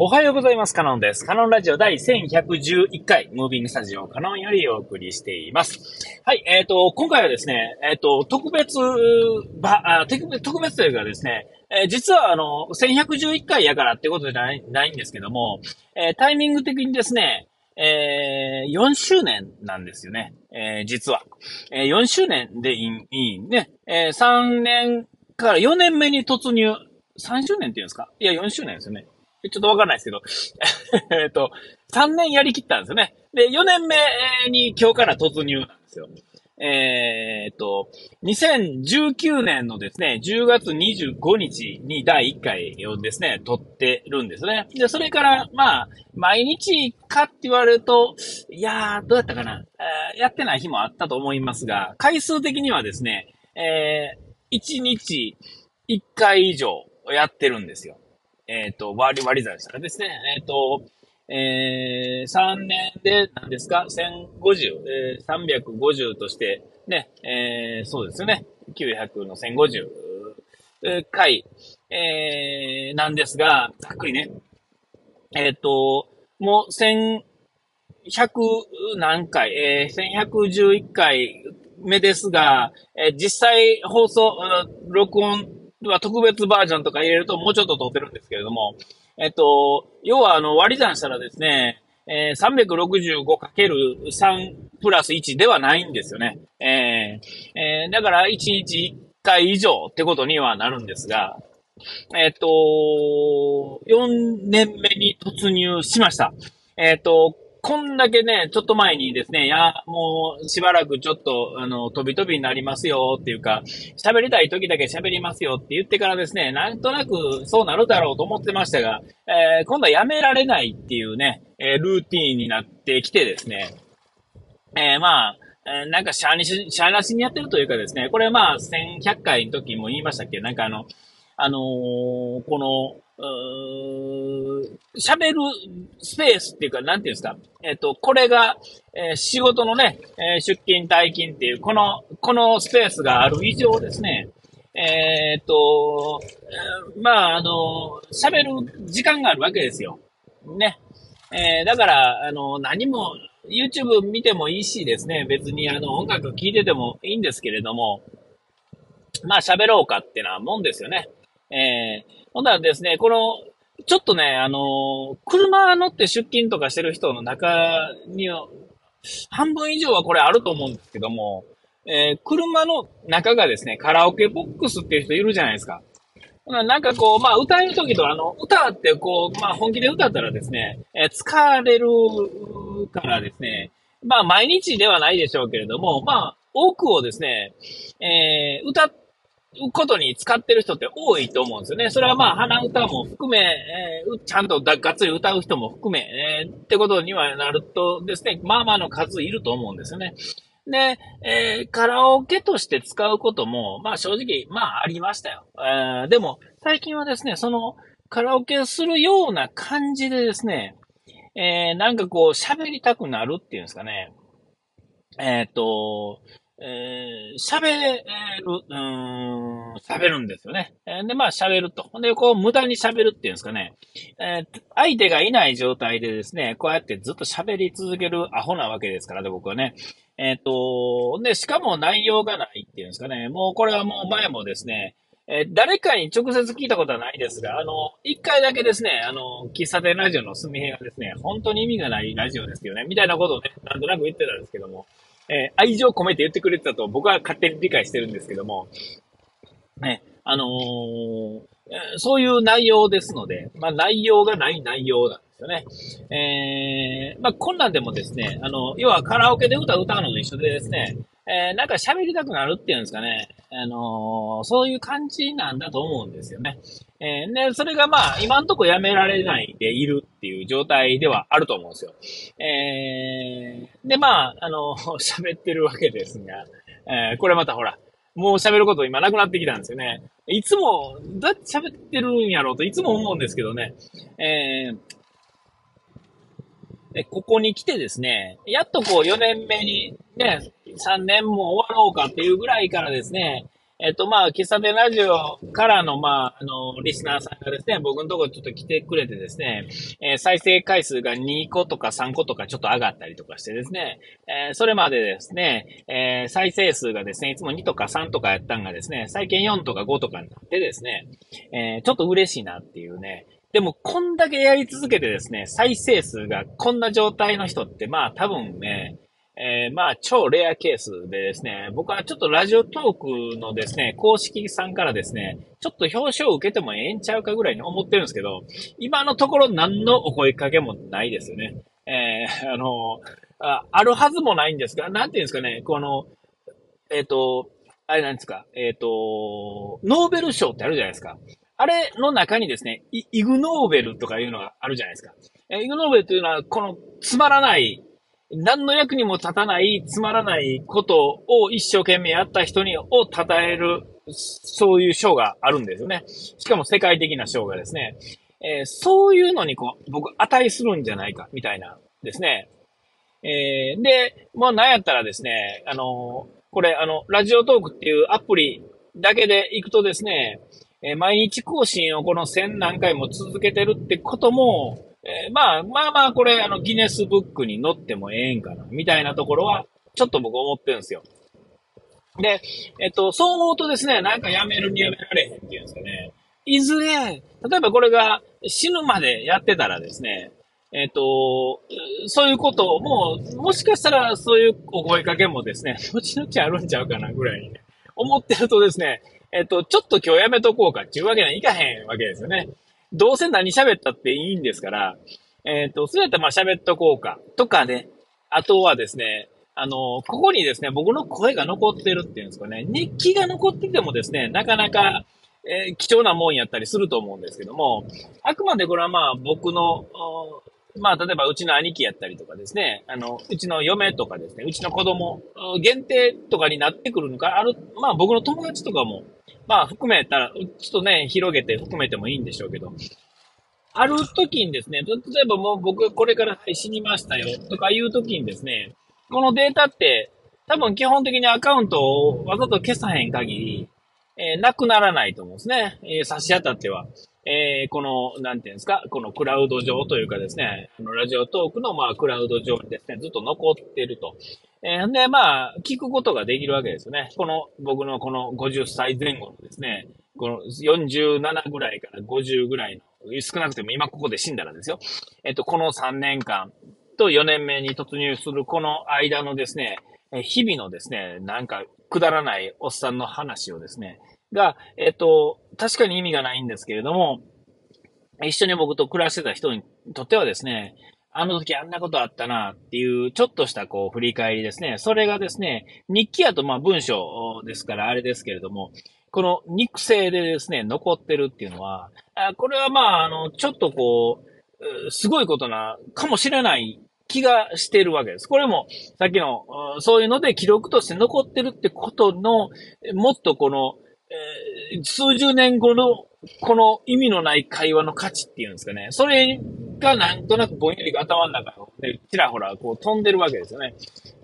おはようございます。カノンです。カノンラジオ第1111回、ムービングスタジオカノンよりお送りしています。はい、えっ、ー、と、今回はですね、えっ、ー、と、特別ば、特別というかですね、えー、実はあの、1111回やからってことじゃないないんですけども、えタイミング的にですね、えー、4周年なんですよね。え、実は。えー、4周年でいい、いいね。えー、3年から4年目に突入。3周年っていうんですか？いや、4周年ですよね。ちょっとわかんないですけど、えっと、3年やりきったんですよね。で、4年目に今日から突入なんですよ。えー、っと、2019年のですね、10月25日に第1回をですね、撮ってるんですね。で、それから、まあ、毎日かって言われると、いやー、どうやったかな、えー、やってない日もあったと思いますが、回数的にはですね、えー、1日1回以上やってるんですよ。えっ、ー、と、割り割り算したらですね、えっ、ー、と、えー、3年で何ですか ?1050、えー、350として、ね、えー、そうですよね。900の1050回、えー、なんですが、ざっくりね。えっ、ー、と、もう1100何回、えー、1111回目ですが、えー、実際放送、録音は特別バージョンとか入れるともうちょっと撮ってるんですけれども、えっと、要はあの割り算したらですね、えー、365×3 プラス1ではないんですよね。えー、えー、だから1日1回以上ってことにはなるんですが、えっと、4年目に突入しました。えっと、こんだけね、ちょっと前にですね、いや、もうしばらくちょっと、あの、飛び飛びになりますよっていうか、喋りたい時だけ喋りますよって言ってからですね、なんとなくそうなるだろうと思ってましたが、えー、今度はやめられないっていうね、えー、ルーティーンになってきてですね、えー、まあ、なんかシャーにし、シャーなしにやってるというかですね、これまあ、1100回の時も言いましたっけ？なんかあの、あのー、この、喋るスペースっていうか、なんていうんですか？えっ、ー、と、これが、えー、仕事のね、えー、出勤、退勤っていう、この、このスペースがある以上ですね、えっと、まあ、あの、喋る時間があるわけですよ。ね。えだから、あの、何も、YouTube 見てもいいしですね、別にあの、音楽聴いててもいいんですけれども、まあ、喋ろうかってなもんですよね。えー、ほんならですね、この、ちょっとね、あのー、車乗って出勤とかしてる人の中には、半分以上はこれあると思うんですけども、えー、車の中がですね、カラオケボックスっていう人いるじゃないですか。なんかこう、まあ歌えるときとあの、歌ってこう、まあ本気で歌ったらですね、えー、疲れるからですね、まあ毎日ではないでしょうけれども、まあ多くをですね、えー、歌ってことに使ってる人って多いと思うんですよね。それはまあ、鼻歌も含め、えー、ちゃんとがっつり歌う人も含め、えー、ってことにはなるとですね、まあまあの数いると思うんですよね。で、えー、カラオケとして使うことも、まあ正直、まあありましたよ。えー、でも、最近はですね、その、カラオケするような感じでですね、えー、なんかこう、喋りたくなるっていうんですかね。えっ、と、えー、喋る、うん、喋るんですよね。で、まあ喋ると。で、こう無駄に喋るっていうんですかね。えー、相手がいない状態でですね、こうやってずっと喋り続けるアホなわけですからね、僕はね。えっ、ー、と、で、しかも内容がないっていうんですかね。もうこれはもう前もですね、え、誰かに直接聞いたことはないですが、あの、一回だけですね、あの、喫茶店ラジオのすみへがですね、本当に意味がないラジオですよね、みたいなことをね、なんとなく言ってたんですけども、えー、愛情込めて言ってくれてたと僕は勝手に理解してるんですけども、ね、あのー、そういう内容ですので、まあ内容がない内容なんですよね。えー、まあこんなんでもですね、あの、要はカラオケで歌歌うのと一緒でですね、えー、なんか喋りたくなるっていうんですかね。あのー、そういう感じなんだと思うんですよね。えー、で、それがまあ、今んとこやめられないでいるっていう状態ではあると思うんですよ。えー、で、まあ、あの、喋ってるわけですが、えー、これまたほら、もう喋ること今なくなってきたんですよね。いつも、どうやって喋ってるんやろうといつも思うんですけどね。えー、で、ここに来てですね、やっとこう4年目にね、3年も終わろうかっていうぐらいからですね、えっ、と、まあ、喫茶店ラジオからの、まあ、あの、リスナーさんがですね、僕のところちょっと来てくれてですね、えー、再生回数が2個とか3個とかちょっと上がったりとかしてですね、えー、それまでですね、えー、再生数がですね、いつも2とか3とかやったんがですね、最近4とか5とかになってですね、え、ちょっと嬉しいなっていうね、でも、こんだけやり続けてですね、再生数がこんな状態の人って、まあ多分ね、えー、まあ、超レアケースでですね、僕はちょっとラジオトークのですね、公式さんからですね、ちょっと表彰を受けてもええんちゃうかぐらいに思ってるんですけど、今のところ何のお声かけもないですよね。えー、あの、ああるはずもないんですが、なんていうんですかね、この、えっ、ー、と、あれなんですか、えっ、ー、と、ノーベル賞ってあるじゃないですか。あれの中にですね、イグノーベルとかいうのがあるじゃないですか。イグノーベルというのは、このつまらない何の役にも立たない、つまらないことを一生懸命やった人に、を称える、そういう賞があるんですよね。しかも世界的な賞がですね。えー、そういうのにこう、僕、値するんじゃないか、みたいな、ですね。えー、で、まあ、なんやったらですね、あのー、これ、あの、ラジオトークっていうアプリだけで行くとですね、えー、毎日更新をこの1000何回も続けてるってことも、えー、まあ、まあまあ、これ、あの、ギネスブックに載ってもええんかな、みたいなところは、ちょっと僕思ってるんですよ。で、えっと、そう思うとですね、なんかやめるにやめられへんっていうんですかね。いずれ、例えばこれが死ぬまでやってたらですね、えっと、そういうことをもう、もしかしたらそういうお声かけもですね、後々あるんちゃうかなぐらいにね、思ってるとですね、えっと、ちょっと今日やめとこうかっていうわけにはいかへんわけですよね。どうせ何喋ったっていいんですから、えっ、と、そうやったらまあ喋っとこうか。とかね。あとはですね、あの、ここにですね、僕の声が残ってるっていうんですかね、熱気が残っててもですね、なかなか、えー、貴重なもんやったりすると思うんですけども、あくまでこれはまあ僕の、まあ例えばうちの兄貴やったりとかですね、あの、うちの嫁とかですね、うちの子供限定とかになってくるのか、ある、まあ僕の友達とかもまあ、含めたら、ちょっとね、広げて含めてもいいんでしょうけど、ある時にですね、例えばもう僕これから死にましたよとかいう時にですね、このデータって多分基本的にアカウントをわざと消さへん限り、えー、なくならないと思うんですね。えー、差し当たっては。えー、この、なんていうんですか、このクラウド上というかですね、あのラジオトークのまあクラウド上にですね、ずっと残ってると。えー、で、まあ、聞くことができるわけですよね。この、僕のこの50歳前後のですね、この47ぐらいから50ぐらいの、少なくても今ここで死んだらですよ。えっと、この3年間と4年目に突入するこの間のですね、日々のですね、なんかくだらないおっさんの話をですね、が、えっと、確かに意味がないんですけれども、一緒に僕と暮らしてた人にとってはですね、あの時あんなことあったなっていう、ちょっとしたこう振り返りですね。それがですね、日記やとまあ文章ですからあれですけれども、この肉声でですね、残ってるっていうのは、これはまあ、あの、ちょっとこう、すごいことな、かもしれない気がしてるわけです。これも、さっきの、そういうので記録として残ってるってことの、もっとこの、えー、数十年後の、この意味のない会話の価値っていうんですかね。それがなんとなくぼんやり頭の中でちらほらこう飛んでるわけですよね。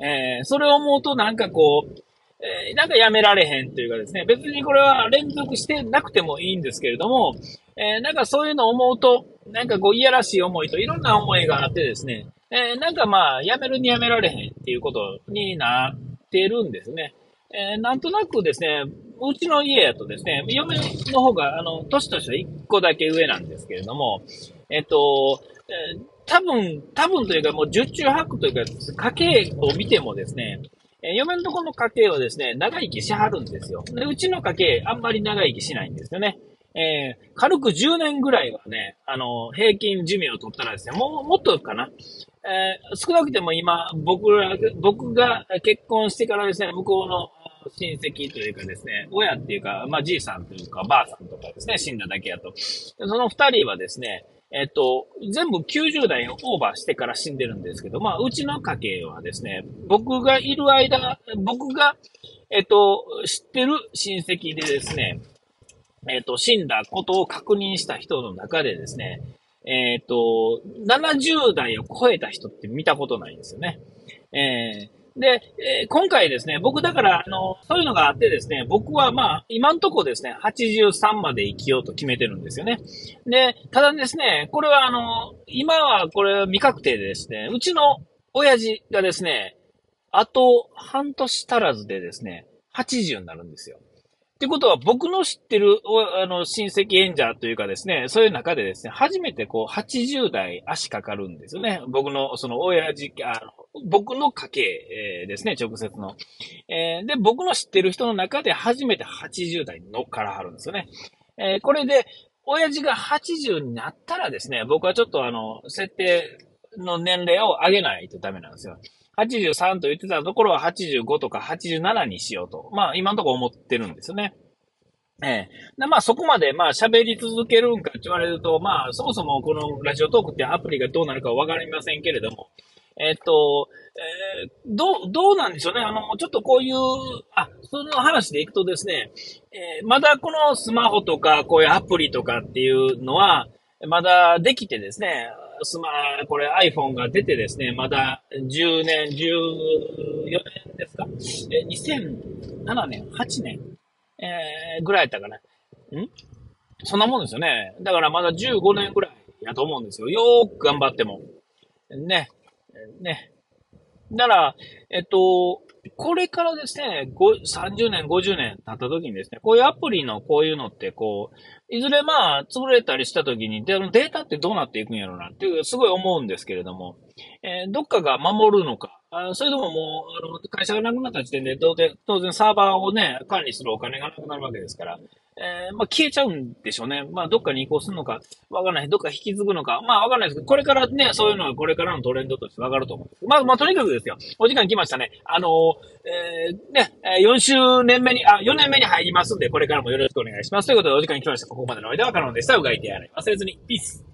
えー、それを思うとなんかこう、えー、なんかやめられへんというかですね、別にこれは連続してなくてもいいんですけれども、えー、なんかそういうのを思うと、なんかこう、いやらしい思いといろんな思いがあってですね、えー、なんかまあ、やめるにやめられへんっていうことになってるんですね。えー、なんとなくですね、うちの家やとですね、嫁の方が、あの、年としては1個だけ上なんですけれども、えっと、えー、多分、多分というかもう十中八九というか、家計を見てもですね、えー、嫁のところの家計はですね、長生きしはるんですよ。で、うちの家計、あんまり長生きしないんですよね。えー、軽く10年ぐらいはね、あの、平均寿命を取ったらですね、もう、もっとかな。えー、少なくても今、僕ら、僕が結婚してからですね、向こうの親戚というかですね、親っていうか、まあ、じいさんというか、ばあさんとかですね、死んだだけやと。その二人はですね、えっと、全部90代をオーバーしてから死んでるんですけど、まあ、うちの家系はですね、僕がいる間、僕が、えっと、知ってる親戚でですね、えっと、死んだことを確認した人の中でですね、えっと、70代を超えた人って見たことないんですよね。えーで、えー、今回ですね、僕だから、あの、そういうのがあってですね、僕はまあ、今んとこですね、83まで生きようと決めてるんですよね。で、ただですね、これはあの、今はこれ未確定でですね、うちの親父がですね、あと半年足らずでですね、80になるんですよ。ってことは、僕の知ってる、あの、親戚演者というかですね、そういう中でですね、初めてこう、80代足かかるんですよね。僕の、その、親父、あの、僕の家系、ですね、直接の。えー、で、僕の知ってる人の中で初めて80代に乗っからはるんですよね。えー、これで、親父が80になったらですね、僕はちょっとあの、設定の年齢を上げないとダメなんですよ。83と言ってたところは85とか87にしようと。まあ今のところ思ってるんですよね。ええ。で、まあそこまでまあ喋り続けるんかって言われると、まあそもそもこのラジオトークってアプリがどうなるかわかりませんけれども、えっと、えー、どう、どうなんでしょうね。あの、ちょっとこういう、あ、その話でいくとですね、えー、まだこのスマホとかこういうアプリとかっていうのは、まだできてですね、スマ、これ iPhone が出てですね、まだ10年、14年ですかえ、2007年、8年、えー、ぐらいやったかな。ん？そんなもんですよね。だからまだ15年ぐらいやと思うんですよ。よーく頑張っても。ね。ね。だから、えっと、これからですね、30年、50年経った時にですね、こういうアプリのこういうのって、こう、いずれまあ、潰れたりした時に、データってどうなっていくんやろうなっていう、すごい思うんですけれども、えー、どっかが守るのか、あそれとももう、あの、会社がなくなった時点で、当然、当然サーバーをね、管理するお金がなくなるわけですから、えー、まあ、消えちゃうんでしょうね。まあ、どっかに移行するのか、わかんない。どっか引き継ぐのか、まあ、わかんないですけど、これからね、そういうのはこれからのトレンドとしてわかると思うんです。まあ、まあ、とにかくですよ。お時間来ましたね。あの、えー、ね、4周年目に、あ、4年目に入りますんで、これからもよろしくお願いします。ということで、お時間来ました。ここまでの間は可能でした。うがいてやれ。忘れずに。ピース。